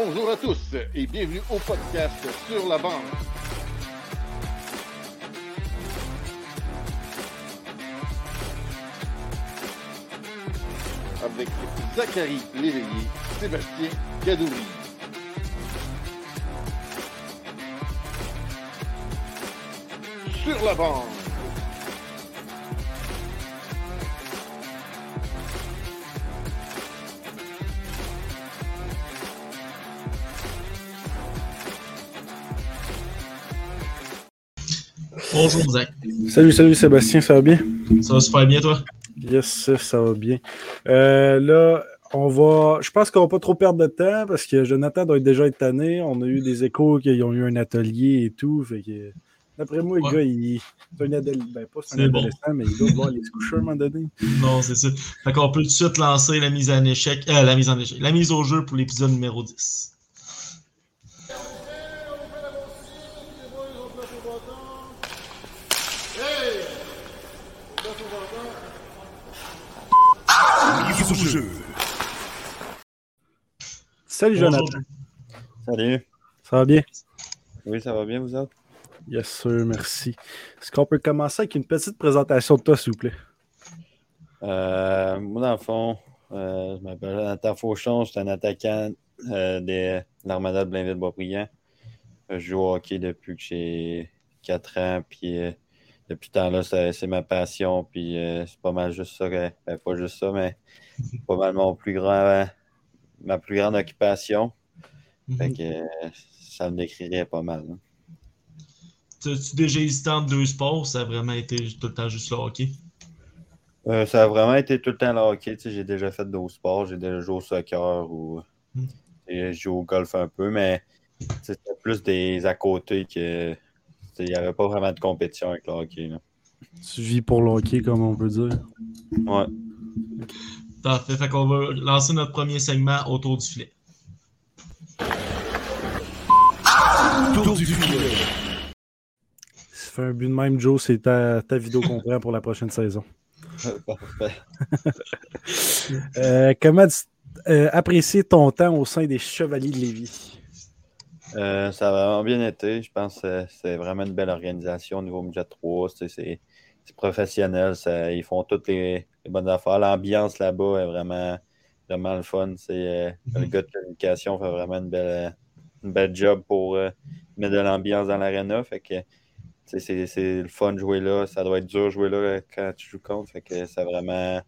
Bonjour à tous et bienvenue au podcast Sur la bande. Avec Zachary Léveillé, Sébastien Gadouri. Sur la bande. Bonjour Zach. Salut, salut Sébastien, ça va bien? Ça va super bien toi? Yes, ça va bien. Euh, là, on va. Je pense qu'on va pas trop perdre de temps parce que Jonathan doit déjà être tanné. On a eu des échos qu'ils ont eu un atelier et tout. Fait que. D'après moi, Ouais. le gars, il. C'est un adolescent. Ben, pas c'est un C'est bon. adolescent, mais il doit devoir aller se coucher à un moment donné. Non, c'est ça. Fait qu'on peut tout de suite lancer la mise en échec. Euh, la mise en échec. La mise au jeu pour l'épisode numéro 10. Salut Bonjour. Jonathan. Salut. Ça va bien? Oui, ça va bien, vous autres? Yes, sir, merci. Est-ce qu'on peut commencer avec une petite présentation de toi, s'il vous plaît? Euh, moi, dans le fond, euh, je m'appelle Jonathan Fauchon, je suis un attaquant euh, de l'Armada de Blainville-Boisbriand. Euh, Je joue au hockey depuis que j'ai 4 ans, puis euh, depuis ce temps-là, c'est c'est ma passion, puis euh, c'est pas mal juste ça, que- ben, pas juste ça, mais pas mal mon plus grand, ma plus grande occupation. Fait que ça me décrirait pas mal. hein. As-tu déjà hésité entre deux sports? Ça a vraiment été tout le temps juste le hockey? Euh, ça a vraiment été tout le temps le hockey. tu J'ai déjà fait d'autres sports. J'ai déjà joué au soccer ou Mm. j'ai joué au golf un peu, mais tu c'était plus des à côté que tu il n'y avait pas vraiment de compétition avec le hockey. là. Tu vis pour le hockey, comme on peut dire. Ouais. Parfait. Fait qu'on va lancer notre premier segment autour du filet. Si tu fais un but de même, Joe, c'est ta, ta vidéo qu'on prend pour la prochaine saison. Parfait. Euh, comment euh, apprécier ton temps au sein des Chevaliers de Lévis? Euh, ça a vraiment bien été. Je pense que c'est vraiment une belle organisation au niveau Midget 3. Tu sais, C'est professionnel. ça- ils font toutes les, les bonnes affaires. L'ambiance là-bas est vraiment, vraiment le fun. C'est, euh, Le Mhm. gars de communication fait vraiment une belle, une belle job pour euh, mettre de l'ambiance dans l'aréna. Fait que c'est le fun de jouer là. Ça doit être dur de jouer là euh, quand tu joues contre. Fait que ça a vraiment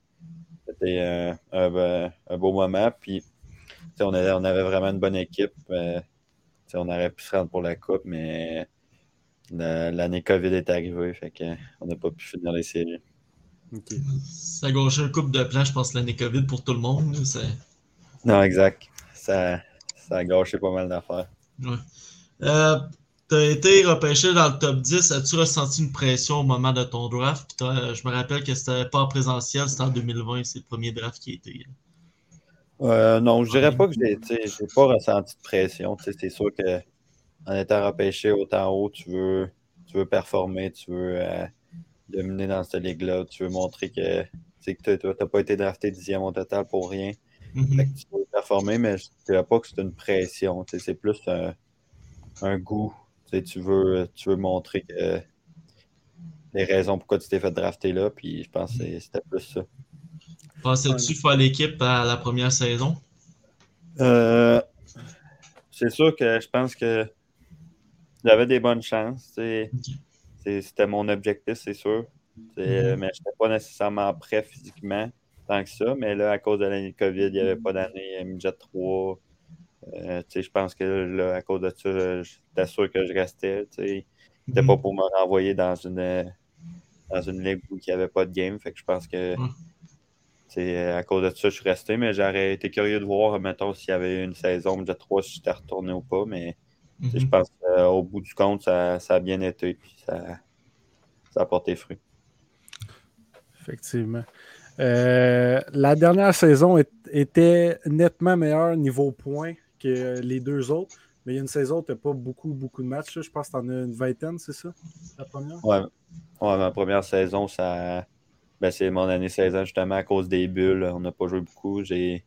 été un, un be- un beau moment. Puis on avait, on avait vraiment une bonne équipe. Euh, tu on aurait pu se rendre pour la coupe, mais la- l'année COVID est arrivée, fait on n'a pas pu finir les séries. Ça a gauché un couple de plans, je pense, l'année COVID pour tout le monde. Non, exact. Ça, ça a gâché pas mal d'affaires. Ouais. Euh, T'as été repêché dans le top 10. As-tu ressenti une pression au moment de ton draft? Je me rappelle que c'était pas en présentiel, c'était en 2020, c'est le premier draft qui a été. Euh, non, je dirais pas que j'ai pas ressenti de pression. Tu sais, C'est sûr que en étant repêché autant haut, tu veux, tu veux performer, tu veux euh, dominer dans cette ligue-là, tu veux montrer que tu n'as pas été drafté dixième au total pour rien. Mhm. Fait que tu veux performer, mais je ne dirais pas que c'est une pression. C'est plus un, un goût. Tu veux, tu veux montrer que les raisons pourquoi tu t'es fait drafter là, puis je pense que c'est- c'était plus ça. Pensais-tu faire l'équipe à la première saison? Euh, c'est sûr que je pense que j'avais des bonnes chances. C'était mon objectif, c'est sûr. Mhm. Mais je n'étais pas nécessairement prêt physiquement tant que ça. Mais là, à cause de l'année de COVID, il n'y avait pas d'année midget 3. Euh, tu sais, je pense que là, à cause de ça, j'étais sûr que je restais. C'était Mhm. pas pour me renvoyer dans une, dans une ligue où il n'y avait pas de game. Fait que je pense que Ouais. C'est à cause de ça, je suis resté, mais j'aurais été curieux de voir, mettons, s'il y avait eu une saison midget 3, si j'étais retourné ou pas. Mais je Mhm. pense qu'au bout du compte, ça, ça a bien été. Puis ça, ça a porté fruit. Effectivement. Euh, la dernière saison est- était nettement meilleure niveau points que les deux autres. Mais il y a une saison où tu n'as pas beaucoup, beaucoup de matchs. là. Je pense que tu en as une vingtaine, c'est ça? La première? Ouais, ouais, ma première saison, ça, ben, c'est mon année 16 ans, justement, à cause des bulles. On n'a pas joué beaucoup. J'ai,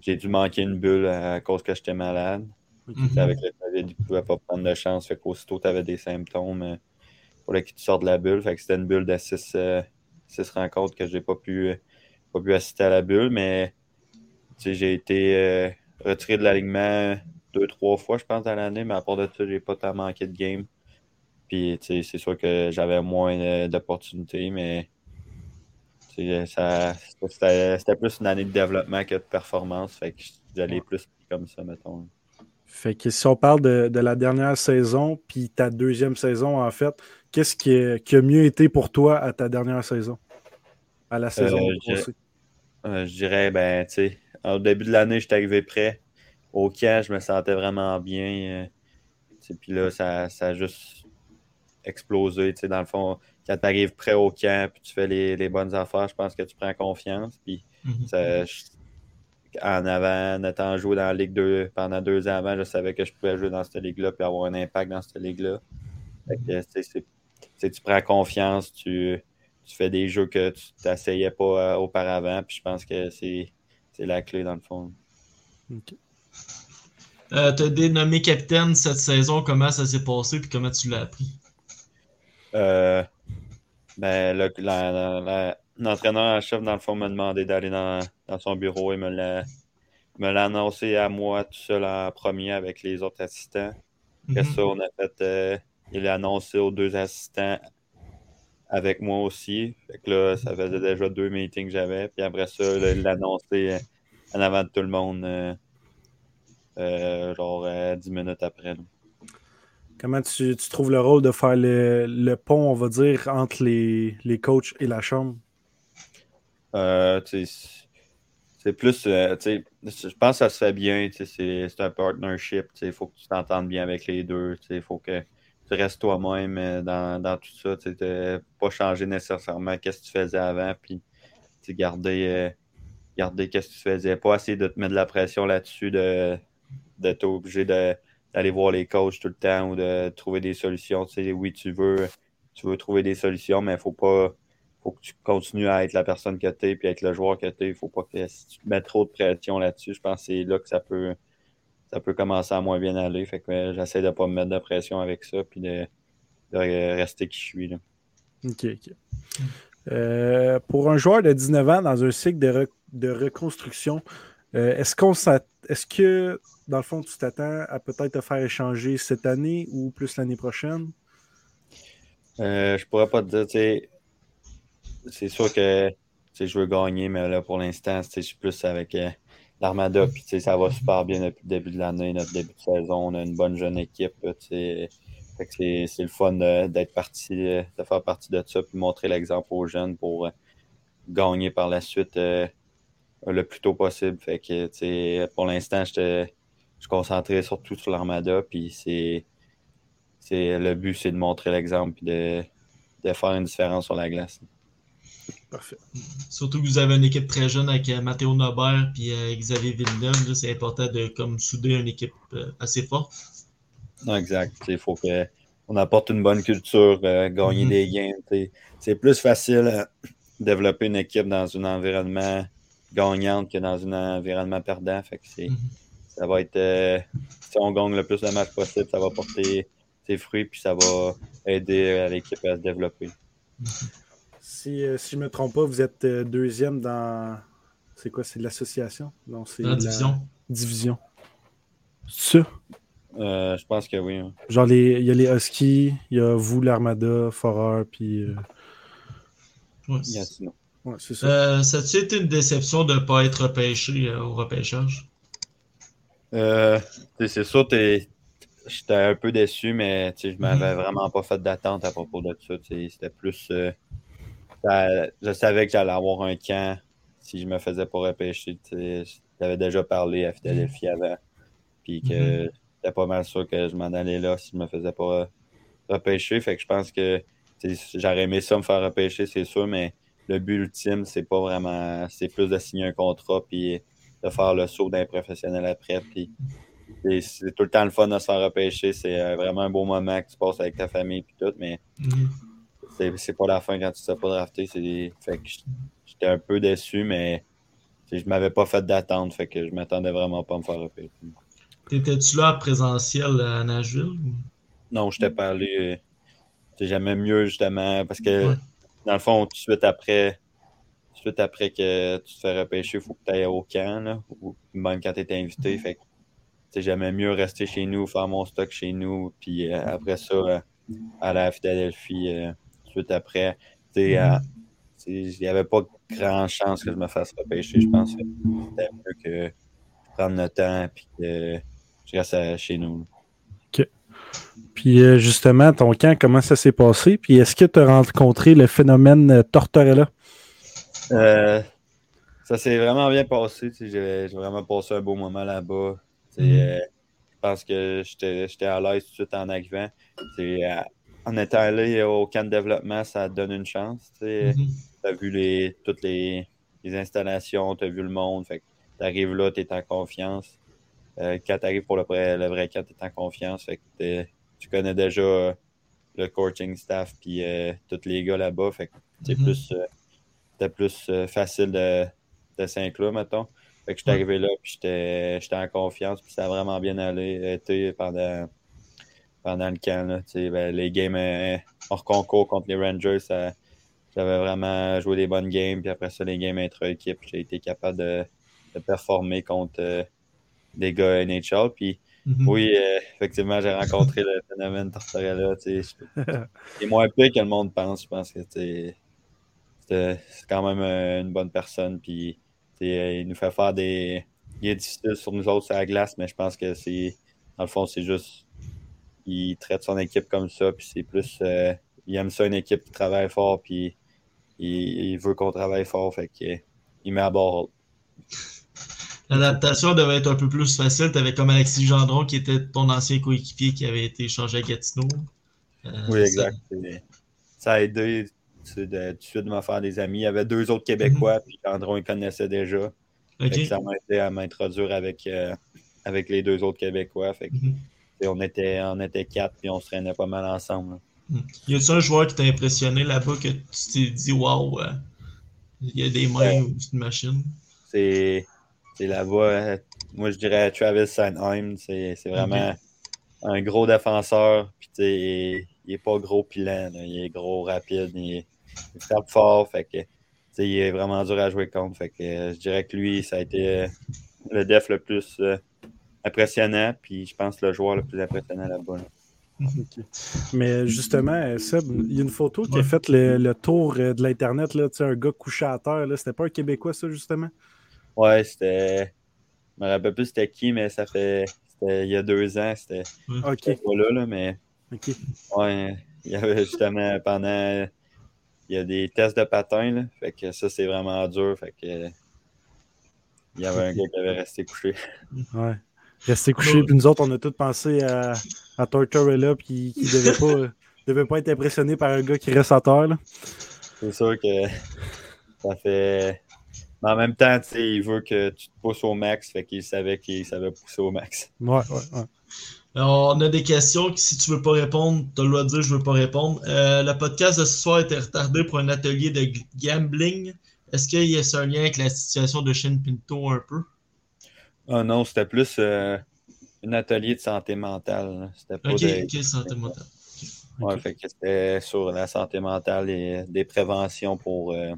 j'ai dû manquer une bulle à cause que j'étais malade. Mhm. Avec le COVID, il ne pouvait pas prendre de chance. Fait qu'aussitôt tu avais des symptômes, il fallait que tu sortes de la bulle. Fait que c'était une bulle de six, euh, six rencontres que j'ai pas pu, pas pu assister à la bulle, mais tu j'ai été euh, retiré de l'alignement deux, trois fois, je pense, dans l'année, mais à part de ça, j'ai pas tant manqué de game. Puis, tu c'est sûr que j'avais moins euh, d'opportunités, mais tu c'était c'était plus une année de développement que de performance. Fait que j'allais plus comme ça, mettons. Fait que si on parle de, de la dernière saison, puis ta deuxième saison, en fait, qu'est-ce qui, a- qui a mieux été pour toi à ta dernière saison? À la saison Euh, je-? Euh, je dirais, ben, tu sais, au début de l'année, j'étais arrivé prêt. Au camp, je me sentais vraiment bien. euh, Puis là, ça, ça a juste explosé. tu sais, Dans le fond, quand tu arrives prêt au camp, puis tu fais les, les bonnes affaires, je pense que tu prends confiance. Puis Mhm. ça, je- en avant, en étant joué dans la Ligue 2 pendant deux ans avant, je savais que je pouvais jouer dans cette ligue-là puis avoir un impact dans cette ligue-là. Tu prends confiance, tu, tu fais des jeux que tu n'essayais pas euh, auparavant, puis je pense que c'est c'est la clé dans le fond. Ok. Euh, T'as été nommé capitaine cette saison. Comment ça s'est passé puis comment tu l'as appris? Euh, ben, le- la- la- la- l'entraîneur en chef, dans le fond, m'a demandé d'aller dans, dans son bureau et me l'a me l'a annoncé à moi tout seul en premier avec les autres assistants. Après Mhm. ça, on a fait. euh, il l'a annoncé aux deux assistants avec moi aussi. Fait que là, ça faisait déjà deux meetings que j'avais. Puis après ça, là, il l'a annoncé euh, en avant de tout le monde, euh, euh, genre dix minutes après. là. Comment tu, tu trouves le rôle de faire le, le pont, on va dire, entre les, les coachs et la chambre? Euh, c'est plus, euh, je pense que ça se fait bien, c'est un partnership, il faut que tu t'entendes bien avec les deux, il faut que tu restes toi-même euh, dans, dans tout ça, tu pas changer nécessairement qu'est-ce que tu faisais avant, puis garder, euh, qu'est-ce que tu faisais, pas essayer de te mettre de la pression là-dessus, de d'être obligé de- d'aller voir les coachs tout le temps ou de trouver des solutions, tu sais, oui, tu veux, tu veux trouver des solutions, mais il faut pas faut que tu continues à être la personne que tu es puis être le joueur que tu es. Il faut pas que si tu mets trop de pression là-dessus, je pense que c'est là que ça peut ça peut commencer à moins bien aller. Fait que euh, j'essaie de pas me mettre de pression avec ça puis de, de rester qui je suis. Là. OK, OK. Euh, pour un joueur de 19 ans dans un cycle de, de reconstruction, euh, est-ce qu'on est-ce que dans le fond tu t'attends à peut-être te faire échanger cette année ou plus l'année prochaine? Euh, je pourrais pas te dire, c'est sûr que je veux gagner, mais là pour l'instant, je suis plus avec euh, l'Armada, puis ça va super bien depuis le début de l'année, notre début de saison. On a une bonne jeune équipe. c'est le fun d'être parti, euh, de faire partie de ça, puis montrer l'exemple aux jeunes pour gagner par la suite le plus tôt possible. Fait que tu sais, pour l'instant, j'étais- je suis concentré surtout sur l'Armada, puis c'est c'est le but, c'est de montrer l'exemple puis de, de faire une différence sur la glace. Parfait. Surtout que vous avez une équipe très jeune avec euh, Matthéo Nobert et Xavier Villeneuve. là, C'est important de comme, souder une équipe euh, assez forte. Non, exact. Il faut que on apporte une bonne culture, euh, gagner Mhm. des t'sais. C'est plus facile à développer une équipe dans un environnement gagnant que dans un environnement perdant. Fait que c'est, Mhm. ça va être euh, si on gagne le plus de matchs possible, ça va porter ses fruits puis ça va aider euh, l'équipe à se développer. Si, euh, si je ne me trompe pas, vous êtes euh, deuxième dans. C'est quoi? C'est l'association? Non, c'est Dans la division. division. C'est ça? Euh, je pense que oui. hein. Genre, les- il y a les Huskies, il y a vous, l'Armada, Forer, puis. euh, Ouais. Ouais, c'est ça. Euh, ça a-tu été une déception de ne pas être repêché euh, au repêchage? Euh, c'est sûr, t'es- j'étais un peu déçu, mais tu sais, je m'avais vraiment pas fait d'attente à propos de ça. C'était plus. euh, ça- je savais que j'allais avoir un camp si je me faisais pas repêcher. J'avais déjà parlé à Philadelphie avant. Puis que j'étais pas mal sûr que je m'en allais là si je me faisais pas repêcher. Fait que je pense que j'aurais aimé ça me faire repêcher, c'est sûr, mais le but ultime, c'est pas vraiment. C'est plus de signer un contrat puis de faire le saut d'un professionnel après. Puis c'est tout le temps le fun de se faire repêcher. C'est euh, vraiment un beau moment que tu passes avec ta famille puis tout, mais Mhm. c'est pas la fin quand tu ne sais pas drafté. Fait que j'étais un peu déçu, mais je m'avais pas fait d'attente. Fait que je m'attendais vraiment pas à me faire repêcher. T'étais-tu là en présentiel à Nashville? Non, je t'ai parlé. C'est jamais mieux, justement, parce que, Ouais. Dans le fond, tout de suite après, tout de suite après que tu te fais repêcher, il faut que tu ailles au camp, là, ou même quand tu es invité. Fait que c'est jamais mieux rester chez nous, faire mon stock chez nous, puis euh, après ça, euh, aller à Philadelphie, euh, suite après. Tu sais, euh, Il n'y avait pas grand chance que je me fasse repêcher. Je pense que c'était mieux que prendre le temps puis que je reste à- chez nous. Puis euh, justement, ton camp, comment ça s'est passé? Puis est-ce que tu as rencontré le phénomène euh, Tortorella? Euh, ça s'est vraiment bien passé. J'ai vraiment passé un beau moment là-bas. Euh, je pense que j'étais j'étais à l'aise tout de suite en arrivant. Euh, en étant allé au camp de développement, ça te donne une chance. Tu Mhm. as vu les, toutes les, les installations, tu as vu le monde. Fait tu arrives là, tu es en confiance. Euh, quand tu arrives pour le vrai, le vrai camp, tu es en confiance. Fait que tu connais déjà euh, le coaching staff puis euh, tous les gars là-bas. Fait que c'est Mhm. plus, c'était plus facile de, de s'inclure, mettons. Fait que j'étais Ouais. arrivé là, puis j'étais en confiance, puis ça a vraiment bien allé, été pendant, pendant le camp. Là, ben, les games euh, hors concours contre les Rangers, j'avais vraiment joué des bonnes games, puis après ça, les games intra-équipe, j'ai été capable de, de performer contre euh, des gars NHL. Puis Mhm. oui, euh, effectivement, j'ai rencontré le phénomène Tortorella. C'est moins pire que le monde pense. Je pense que c'est c'est quand même euh, une bonne personne. Puis euh, il nous fait faire des. Il est difficile sur nous autres sur la glace, mais je pense que c'est. Dans le fond, c'est juste. Il traite son équipe comme ça. Puis c'est plus. euh, il aime ça, une équipe qui travaille fort. Puis il, il veut qu'on travaille fort. Fait que, il met à bord. L'adaptation devait être un peu plus facile. Tu avais comme Alexis Gendron qui était ton ancien coéquipier qui avait été échangé à Gatineau. Euh, Oui, exact. Ça a aidé de, tout de suite de me faire des amis. Il y avait deux autres Québécois, puis Andron, il connaissait déjà. Fait que Ok. ça m'a aidé à m'introduire avec, euh, avec les deux autres Québécois. Fait que, Mhm. on, était, on était quatre, puis on se traînait pas mal ensemble. là. Mhm. Y a-tu un joueur qui t'a impressionné là-bas que tu t'es dit, waouh, euh, il y a des mains ou c'est une machine? C'est là-bas, euh, moi je dirais Travis Sanheim. C'est c'est vraiment un gros défenseur. Puis il, il est pas gros pilant. Il est gros, rapide. Il, il frappe fort. Fait que il est vraiment dur à jouer contre. Fait que euh, je dirais que lui, ça a été euh, le def le plus euh, impressionnant. Puis je pense le joueur le plus impressionnant là-bas. là. Mais justement, Seb, il y a une photo qui a fait le, le tour de l'Internet, un gars couché à terre. là. C'était pas un Québécois, ça, justement? Ouais, c'était. Je me rappelle plus c'était qui, mais ça fait. C'était il y a deux ans. C'était OK. c'était pas là, là, mais OK. ouais, il y avait justement pendant. Il y a des tests de patin, là. Fait que ça, c'est vraiment dur. Fait que. Il y avait un gars qui avait resté couché. Ouais. Resté couché, puis nous autres, on a tous pensé à, à Tortorella, puis qui devait pas, devait pas être impressionné par un gars qui reste à terre. là. C'est sûr que ça fait. Mais en même temps, tu sais, il veut que tu te pousses au max. Fait qu'il savait qu'il savait pousser au max. Ouais, ouais, ouais. Alors, on a des questions que si tu veux pas répondre, tu as le droit de dire je veux pas répondre. Euh, le podcast de ce soir était retardé pour un atelier de gambling. Est-ce qu'il y a un lien avec la situation de Shane Pinto un peu? Ah non, c'était plus euh, un atelier de santé mentale. C'était pas Ok, de- ok, santé mentale. Ouais, Ok. fait que c'était sur la santé mentale et des préventions pour. euh,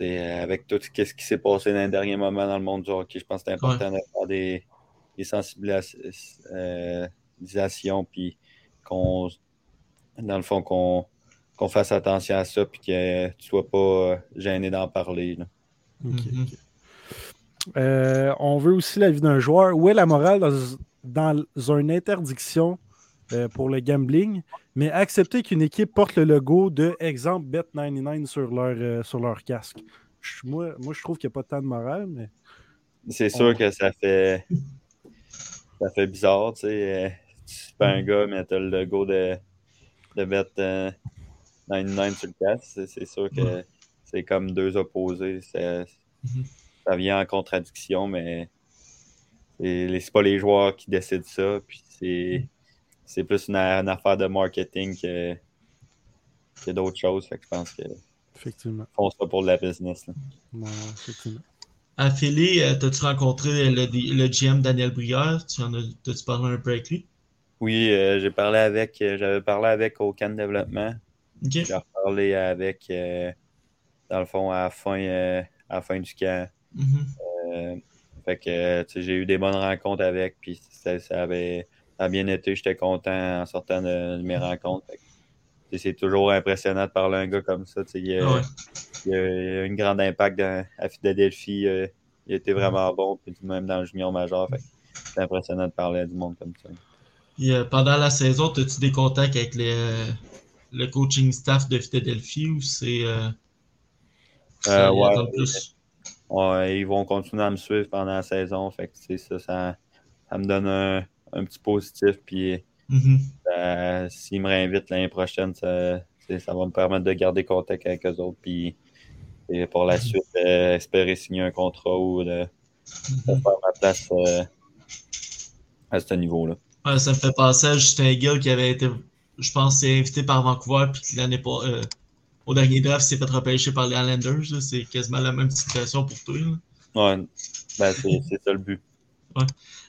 avec tout ce qui ce qui s'est passé dans les derniers moments dans le monde du hockey, je pense que c'est important faire des, des sensibilisations, puis qu'on. Dans le fond, qu'on qu'on fasse attention à ça, puis que tu sois pas euh, gêné d'en parler. là. Mhm. Euh, on veut aussi l'avis d'un joueur. Où est la morale dans, dans une interdiction euh, pour le gambling, mais accepter qu'une équipe porte le logo de, exemple, Bet99 sur leur, euh, sur leur casque? Je- moi, moi, je trouve qu'il n'y a pas tant de morale, mais C'est On- sûr que ça fait ça fait bizarre, tu sais. euh, Tu pas un gars, mais t'as le logo de, de bet euh, 99 sur le casque. C'est- sûr que Ouais. c'est comme deux opposés. C'est- Mhm. Ça vient en contradiction, mais c'est pas les joueurs qui décident ça. Puis c'est c'est plus une, une affaire de marketing que, que d'autres choses. Fait que je pense qu'ils effectivement. font ça pour de la business. là. Ouais, effectivement. À Philly, euh, as-tu rencontré le, le, GM Daniel Brière? Tu en as, tu parlé un peu avec lui? Oui, euh, j'ai parlé avec, j'avais parlé avec au Can Développement. J'ai parlé avec, dans le fond, à la fin, à la fin du camp. Mm-hmm. fait que j'ai eu des bonnes rencontres avec, puis ça, avait a bien été. J'étais content en sortant de, mes rencontres. C'est toujours impressionnant de parler à un gars comme ça. Il y, a, il, a, un grand impact à Philadelphie. Euh, il a été vraiment bon, puis même dans le junior majeur. C'est impressionnant de parler à du monde comme ça. Euh, pendant la saison, as-tu des contacts avec le coaching staff de Philadelphie ou c'est. Euh, ouais, ils vont continuer à me suivre pendant la saison. Fait que, ça, ça, ça me donne un, un petit positif. Puis mm-hmm. euh, s'ils me réinvitent l'année prochaine, ça, ça, va me permettre de garder contact avec eux autres. Puis et pour la suite, euh, espérer signer un contrat ou de, mm-hmm. faire ma place euh, à ce niveau-là. ça me fait penser à Justin Gill qui avait été, je pense, invité par Vancouver, puis l'année pas. au dernier draft, s'est fait repêcher par les Islanders. C'est quasiment la même situation pour toi. Ouais, ben, c'est ça le but. Ouais.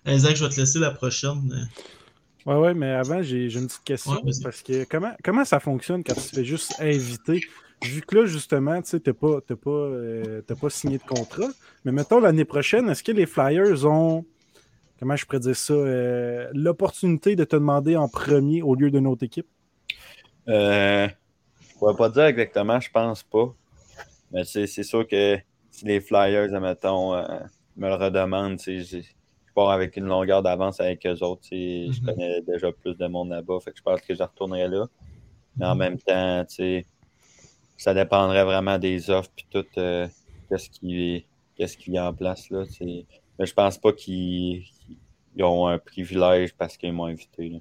Isaac, je vais te laisser la prochaine. Ouais, ouais, mais avant, j'ai une petite question. parce que comment, comment ça fonctionne quand tu te fais juste inviter? Vu que là, justement, tu sais, t'as pas, pas, euh, pas signé de contrat. Mais mettons l'année prochaine, est-ce que les Flyers ont, comment je pourrais dire ça, euh, l'opportunité de te demander en premier au lieu d'une autre équipe? Euh, je ne pourrais pas dire exactement, je pense pas. Mais c'est sûr que si les Flyers, admettons, me le redemandent, je pars avec une longueur d'avance avec eux autres. Je mhm. connais déjà plus de monde là-bas. Fait que je pense que je retournerai là. Mais en mhm. même temps, ça dépendrait vraiment des offres et tout. Euh, qu'est-ce qui, qu'est-ce qui est en place là. Mais je pense pas qu'ils ont un privilège parce qu'ils m'ont invité.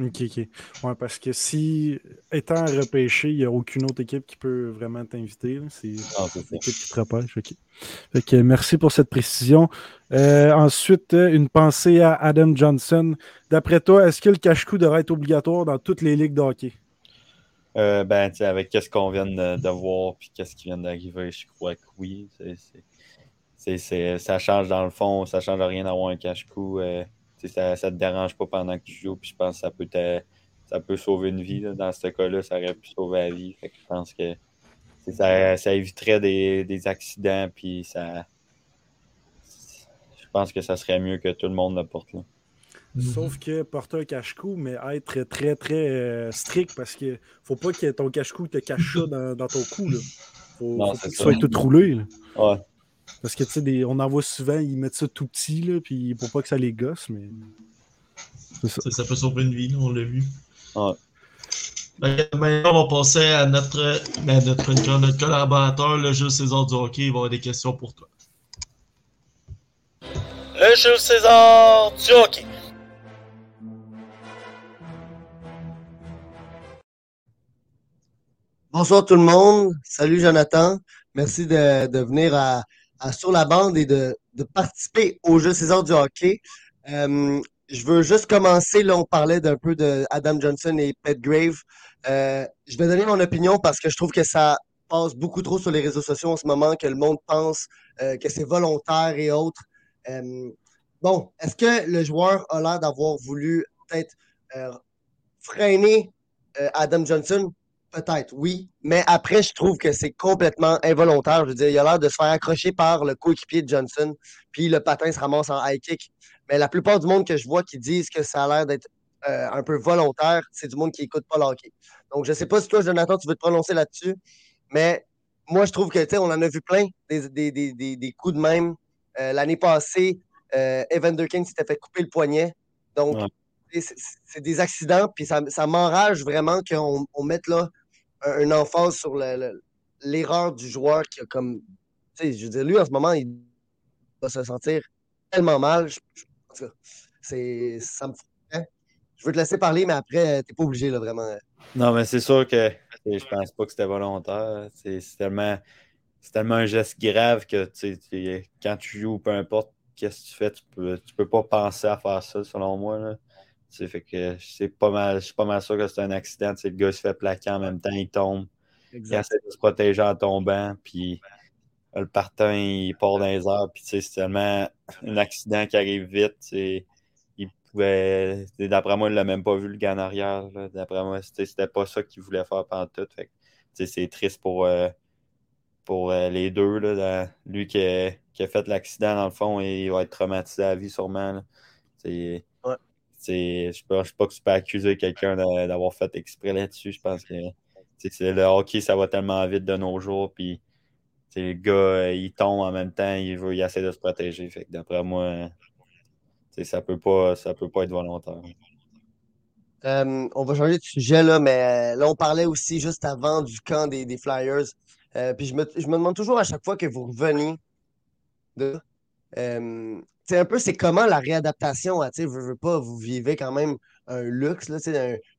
OK, OK. Ouais, parce que si, étant repêché, il n'y a aucune autre équipe qui peut vraiment t'inviter. C'est l'équipe qui te repêche. OK. Fait que merci pour cette précision. Euh, ensuite, une pensée à Adam Johnson. D'après toi, est-ce que le cache-coup devrait être obligatoire dans toutes les ligues de hockey? Euh, ben, avec ce qu'on vient de, voir puis qu'est-ce qui vient d'arriver, je crois que oui. ça change dans le fond, ça change rien d'avoir un cache-coup. Euh, ça ne te dérange pas pendant que tu joues. Puis je pense que ça peut, ça peut sauver une vie. Dans ce cas-là, ça aurait pu sauver la vie. je pense que ça, éviterait des, accidents. Puis ça. Je pense que ça serait mieux que tout le monde le porte là. Sauf que porter un cache-cou, mais être très, très euh, strict parce que faut pas que ton cache-cou te cache ça dans, ton cou. Là. Faut, faut qu'il soit tout roulé. Ouais. Parce que, tu sais, on en voit souvent, ils mettent ça tout petit, là, puis pour pas que ça les gosse, mais. Ça. ça. peut sauver une vie, on l'a vu. Ouais. Maintenant, on va passer à notre, ben, notre, notre, collaborateur, le jeu César du hockey. Il va avoir des questions pour toi. Le jeu César du hockey. Bonsoir tout le monde. Salut Jonathan. Merci de, de venir à, sur la bande et de, participer au jeu César du hockey. Euh, je veux juste commencer. Là, on parlait d'un peu de Adam Johnson et Pet Grave. Euh, je vais donner mon opinion parce que je trouve que ça passe beaucoup trop sur les réseaux sociaux en ce moment, que le monde pense euh, que c'est volontaire et autres. bon, est-ce que le joueur a l'air d'avoir voulu peut-être freiner Adam Johnson? Peut-être, oui. Mais après, je trouve que c'est complètement involontaire. Je veux dire, il a l'air de se faire accrocher par le coéquipier de Johnson, puis le patin se ramasse en high kick. Mais la plupart du monde que je vois qui disent que ça a l'air d'être euh, un peu volontaire, c'est du monde qui n'écoute pas le hockey. Donc, je ne sais pas si toi, Jonathan, tu veux te prononcer là-dessus, mais moi, je trouve que, tu sais, on en a vu plein des, des, coups de même. Euh, l'année passée, euh, Evander King s'était fait couper le poignet. Donc, c'est des accidents, puis ça, m'enrage vraiment qu'on on mette là un, emphase sur l'erreur du joueur qui a comme. Tu sais, je veux dire, lui, en ce moment, il va se sentir tellement mal. c'est, ça me hein? Je veux te laisser parler, mais après, t'es pas obligé, là, vraiment. Non, mais c'est sûr que je pense pas que c'était volontaire. C'est, tellement, tellement un geste grave que quand tu joues, peu importe qu'est-ce que tu fais, tu peux, tu peux pas penser à faire ça, selon moi. Là fait que c'est pas mal, je suis pas mal sûr que c'est un accident. le gars se fait plaquer en même temps, il tombe. Il essaie de se protéger en tombant. Puis le partant, il part dans les airs. Puis, c'est tellement un accident qui arrive vite. Il pouvait. D'après moi, il l'a même pas vu le gars en arrière. D'après moi, c'était pas ça qu'il voulait faire pendant tout. c'est triste pour, euh, pour euh, les deux. Là, lui qui a, qui a fait l'accident, dans le fond, il va être traumatisé à la vie, sûrement. C'est. Je ne pense pas que tu peux accuser quelqu'un d'avoir fait exprès là-dessus. Je pense que le hockey, ça va tellement vite de nos jours. Puis le gars, euh, il tombe en même temps, il, veut, il essaie de se protéger. D'après moi, ça peut pas, ça peut pas être volontaire. Euh, on va changer de sujet là, mais euh, là, on parlait aussi juste avant du camp des, Flyers. puis je me, demande toujours à chaque fois que vous revenez de. Un peu, c'est comment la réadaptation tu veux, pas, vous vivez quand même un luxe, là,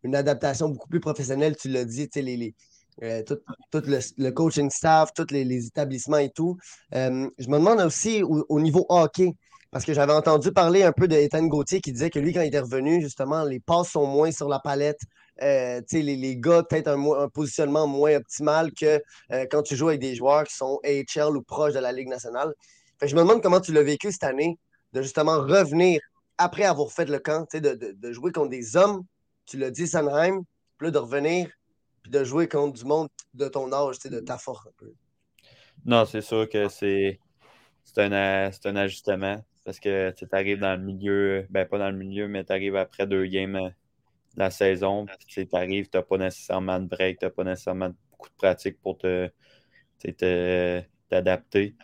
une adaptation beaucoup plus professionnelle, tu l'as dit, les, euh, tout, le, coaching staff, tous les, établissements et tout. Euh, je me demande aussi au, niveau hockey, parce que j'avais entendu parler un peu d'Étienne Gauthier qui disait que lui, quand il était revenu, justement, les passes sont moins sur la palette. Euh, les, les gars, peut-être un, positionnement moins optimal que quand tu joues avec des joueurs qui sont AHL ou proches de la Ligue nationale. je me demande comment tu l'as vécu cette année, de justement revenir après avoir fait le camp, de, de, de jouer contre des hommes, tu l'as dit, Sanheim, puis de revenir puis de jouer contre du monde de ton âge, de ta force un peu. Non, c'est sûr que c'est un, un ajustement parce que tu arrives dans le milieu, ben pas dans le milieu, mais tu arrives après deux games de la saison. Tu arrives, tu n'as pas nécessairement de break, tu n'as pas nécessairement beaucoup de pratique pour te t'adapter.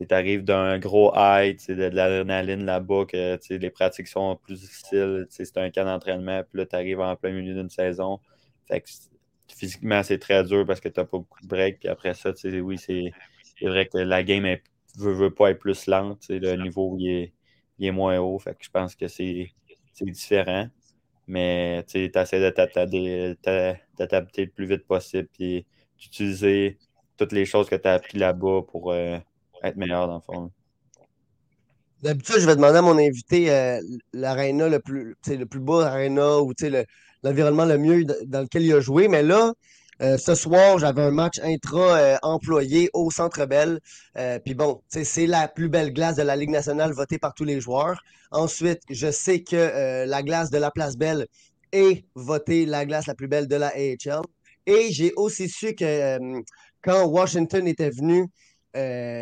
Tu arrives d'un gros high, de, de l'adrénaline là-bas, que les pratiques sont plus difficiles. C'est un cas d'entraînement, puis là, tu arrives en plein milieu d'une saison. Fait que physiquement, c'est très dur parce que tu n'as pas beaucoup de break. Puis après ça, oui, c'est vrai que la game ne veut, pas être plus lente. Le niveau il est, moins haut. Fait que je pense que c'est différent. Mais tu essaies de t'adapter le plus vite possible et d'utiliser toutes les choses que tu as appris là-bas pour euh, être meilleur dans le fond. D'habitude, je vais demander à mon invité euh, l'aréna le plus, le plus beau aréna ou le, l'environnement le mieux dans lequel il a joué. Mais là, euh, ce soir, j'avais un match intra-employé euh, au Centre Bell. Euh, puis bon, c'est la plus belle glace de la Ligue nationale votée par tous les joueurs. Ensuite, je sais que la glace de la Place Belle est votée la glace la plus belle de la AHL. Et j'ai aussi su que quand Washington était venu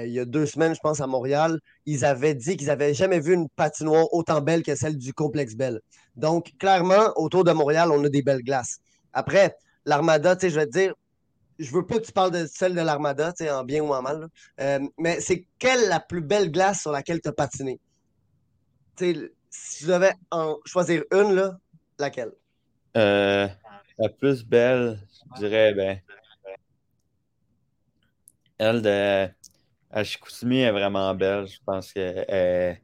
il y a deux semaines, je pense, à Montréal, ils avaient dit qu'ils n'avaient jamais vu une patinoire autant belle que celle du complexe Bell. Donc, clairement, autour de Montréal, on a des belles glaces. Après, l'Armada, je vais te dire, je veux pas que tu parles de celle de l'Armada, en bien ou en mal, euh, mais c'est quelle la plus belle glace sur laquelle tu as patiné? si tu devais en choisir une, là, laquelle? Euh, la plus belle, je dirais, ben, elle de Chicoutimi est vraiment belle. Je pense qu'elle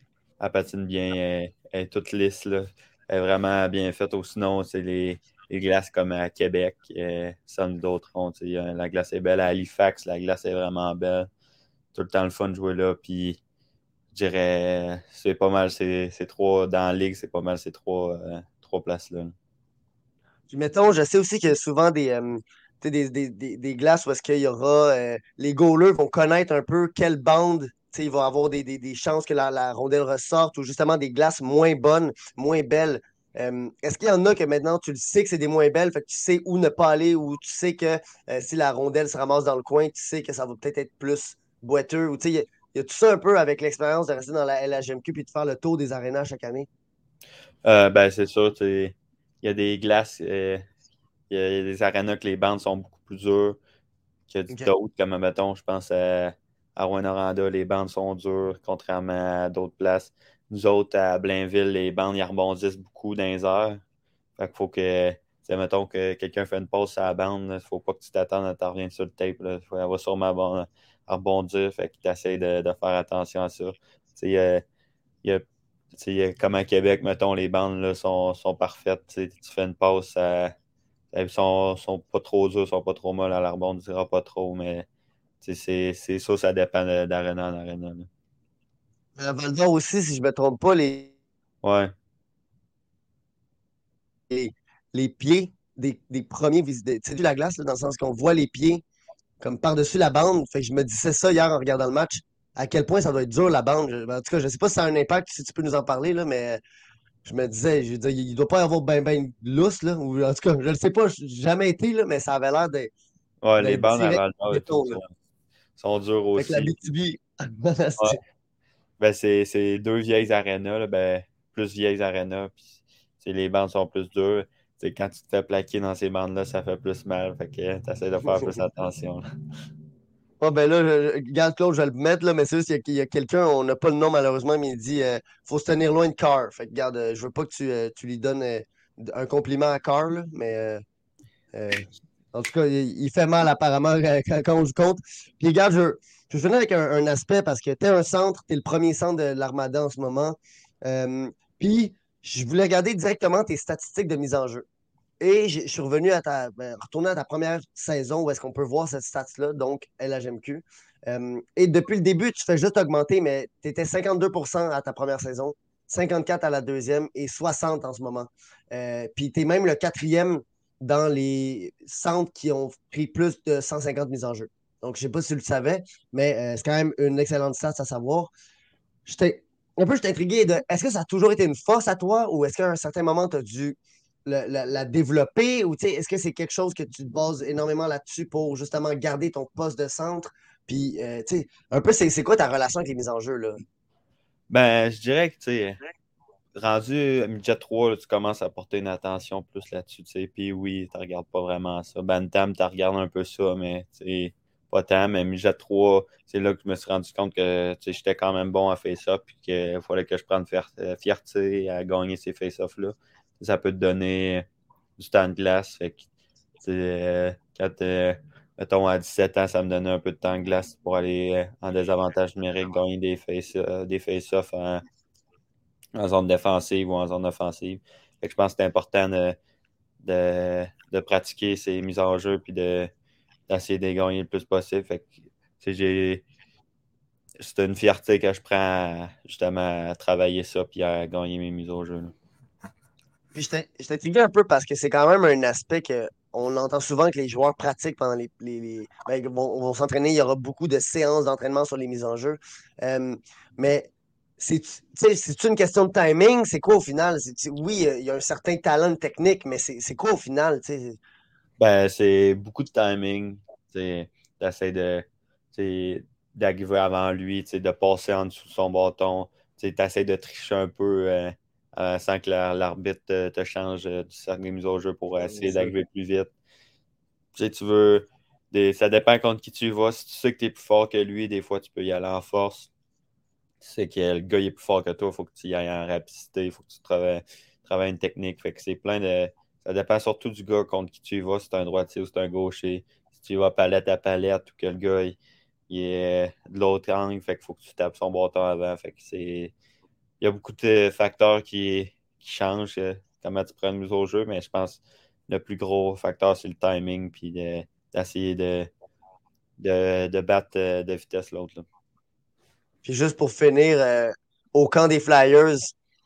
patine bien, elle, est toute lisse. Là est vraiment bien faite. Sinon, c'est les, glaces comme à Québec, euh, d'autres La glace est belle. À Halifax, la glace est vraiment belle. Tout le temps le fun de jouer là. Puis, je dirais, c'est pas mal, c'est trois, dans la ligue, c'est pas mal ces trois, euh, places-là. Puis, mettons, je sais aussi qu'il y a souvent des. Euh, des, des, des, glaces où est-ce qu'il y aura. Euh, les goalers vont connaître un peu quelle bande il va avoir des, chances que la, rondelle ressorte ou justement des glaces moins bonnes, moins belles. Euh, est-ce qu'il y en a que maintenant tu le sais que c'est des moins belles, fait que tu sais où ne pas aller ou tu sais que euh, si la rondelle se ramasse dans le coin, tu sais que ça va peut-être être plus boiteux ou il y, a tout ça un peu avec l'expérience de rester dans la LHMQ puis de faire le tour des arénas chaque année? Ben, c'est sûr, il y a des glaces, il y, a des arénas que les bandes sont beaucoup plus dures que d'autres, comme mettons, je pense à à Rouen-Noranda, les bandes sont dures, contrairement à d'autres places. Nous autres, à Blainville, les bandes, ils rebondissent beaucoup dans les heures. Fait qu'il faut que, mettons que quelqu'un fait une pause sur la bande, il ne faut pas que tu t'attendes à t'en sur le tape. Là. Elle va sûrement rebondir. Fait que tu essaies de, faire attention à ça. Il y a, comme à Québec, mettons, les bandes là, sont, sont parfaites. Tu fais une pause, elles sont, sont pas trop dures, sont pas trop molles, elle rebondira pas trop, mais c'est ça, ça dépend d'arena en arena. À Val d'Or aussi, si je ne me trompe pas, les. Ouais. Les, les pieds des, des premiers visiteurs. C'est de la glace, dans le sens qu'on voit les pieds comme par-dessus la bande. Fait que je me disais ça hier en regardant le match, à quel point ça doit être dur la bande. En tout cas, je sais pas si ça a un impact, si tu peux nous en parler, là, mais je me disais, je dire, il doit pas y avoir ben ben lousse, là. Ou, en tout cas, je ne sais pas, j'ai jamais été, là, mais ça avait l'air d'être. Ouais, les bandes béton, tout là. ça sont dures Avec aussi. la BTB. Ouais. Ben, c'est deux vieilles arénas, là, ben, plus vieilles arénas. Puis les bandes sont plus dures. Quand tu te fais plaquer dans ces bandes-là, ça fait plus mal. Fait que tu essaies de faire plus attention. là. Ah ben là, je, regarde Claude, je vais le mettre, là, mais c'est juste qu'il y a- quelqu'un, on n'a pas le nom malheureusement, mais il dit euh, faut se tenir loin de Carr. Fait que regarde, euh, je veux pas que tu, euh, tu lui donnes euh, un compliment à Carr, là, mais euh, en tout cas, il, fait mal apparemment quand, on joue contre. Puis regarde, je, je finir avec un, aspect parce que tu es un centre, tu es le premier centre de l'Armada en ce moment. Puis je voulais regarder directement tes statistiques de mise en jeu. Et je suis revenu à ta, ben, retourné à ta première saison où est-ce qu'on peut voir cette stats-là, donc LHMQ. Et depuis le début, tu fais juste augmenter, mais tu étais 52% à ta première saison, 54 à la deuxième et 60 en ce moment. Euh, puis tu es même le quatrième dans les centres qui ont pris plus de 150 mises en jeu. Donc, je ne sais pas si tu le savais, mais euh, c'est quand même une excellente stat à savoir. J'étais un peu j'étais intrigué de est-ce que ça a toujours été une force à toi ou est-ce qu'à un certain moment, tu as dû la, développer ou est-ce que c'est quelque chose que tu te bases énormément là-dessus pour justement garder ton poste de centre? Puis, euh, tu sais, un peu, c'est quoi ta relation avec les mises en jeu, là? Ben, je dirais que, tu sais, rendu à midget 3, là, tu commences à porter une attention plus là-dessus, tu sais. Puis oui, tu regardes pas vraiment ça. Bantam, tu regardes un peu ça, mais, tu sais, pas tant. Mais midget 3, c'est là que je me suis rendu compte que, tu sais, j'étais quand même bon à face-off, puis qu'il fallait que je prenne euh, fierté à gagner ces face-offs-là. Ça peut te donner du temps de glace. Fait que, euh, quand, euh, mettons, à 17 ans, ça me donnait un peu de temps de glace pour aller euh, en désavantage numérique, gagner des face- euh, des face-offs en, en zone défensive ou en zone offensive. Je pense que c'est important de, de, pratiquer ces mises en jeu puis de, d'essayer de gagner le plus possible. Fait que, j'ai, c'est une fierté que je prends justement à travailler ça puis à gagner mes mises au jeu. Puis j'étais intrigué un peu parce que c'est quand même un aspect que on entend souvent que les joueurs pratiquent pendant les. les, les- ben, vont, s'entraîner. Il y aura beaucoup de séances d'entraînement sur les mises en jeu. Euh, mais c'est une question de timing? C'est quoi au final? Oui, il y a un certain talent technique, mais c'est quoi au final? Ben, c'est beaucoup de timing. Tu essaies de, d'arriver avant lui, de passer en dessous de son bâton. Tu essaies de tricher un peu euh, euh, sans que la- l'arbitre te, te change euh, du cercle des mises au jeu pour essayer sûr. d'arriver plus vite. Tu sais, tu veux. Des, ça dépend contre qui tu vas. Si tu sais que tu es plus fort que lui, des fois, tu peux y aller en force. Tu sais que le gars il est plus fort que toi, il faut que tu y ailles en rapidité, il faut que tu travailles, travailles une technique. Fait que c'est plein de. Ça dépend surtout du gars contre qui tu y vas, si c'est un droitier ou si c'est un gaucher. Si tu y vas palette à palette ou que le gars il, il est de l'autre angle, fait qu'il faut que tu tapes son bâton avant. Fait que c'est. Il y a beaucoup de facteurs qui, qui changent euh, comment tu prends une mise au jeu, mais je pense que le plus gros facteur, c'est le timing, puis de- d'essayer de, de, de battre euh, de vitesse l'autre. Puis juste pour finir, euh, au camp des Flyers,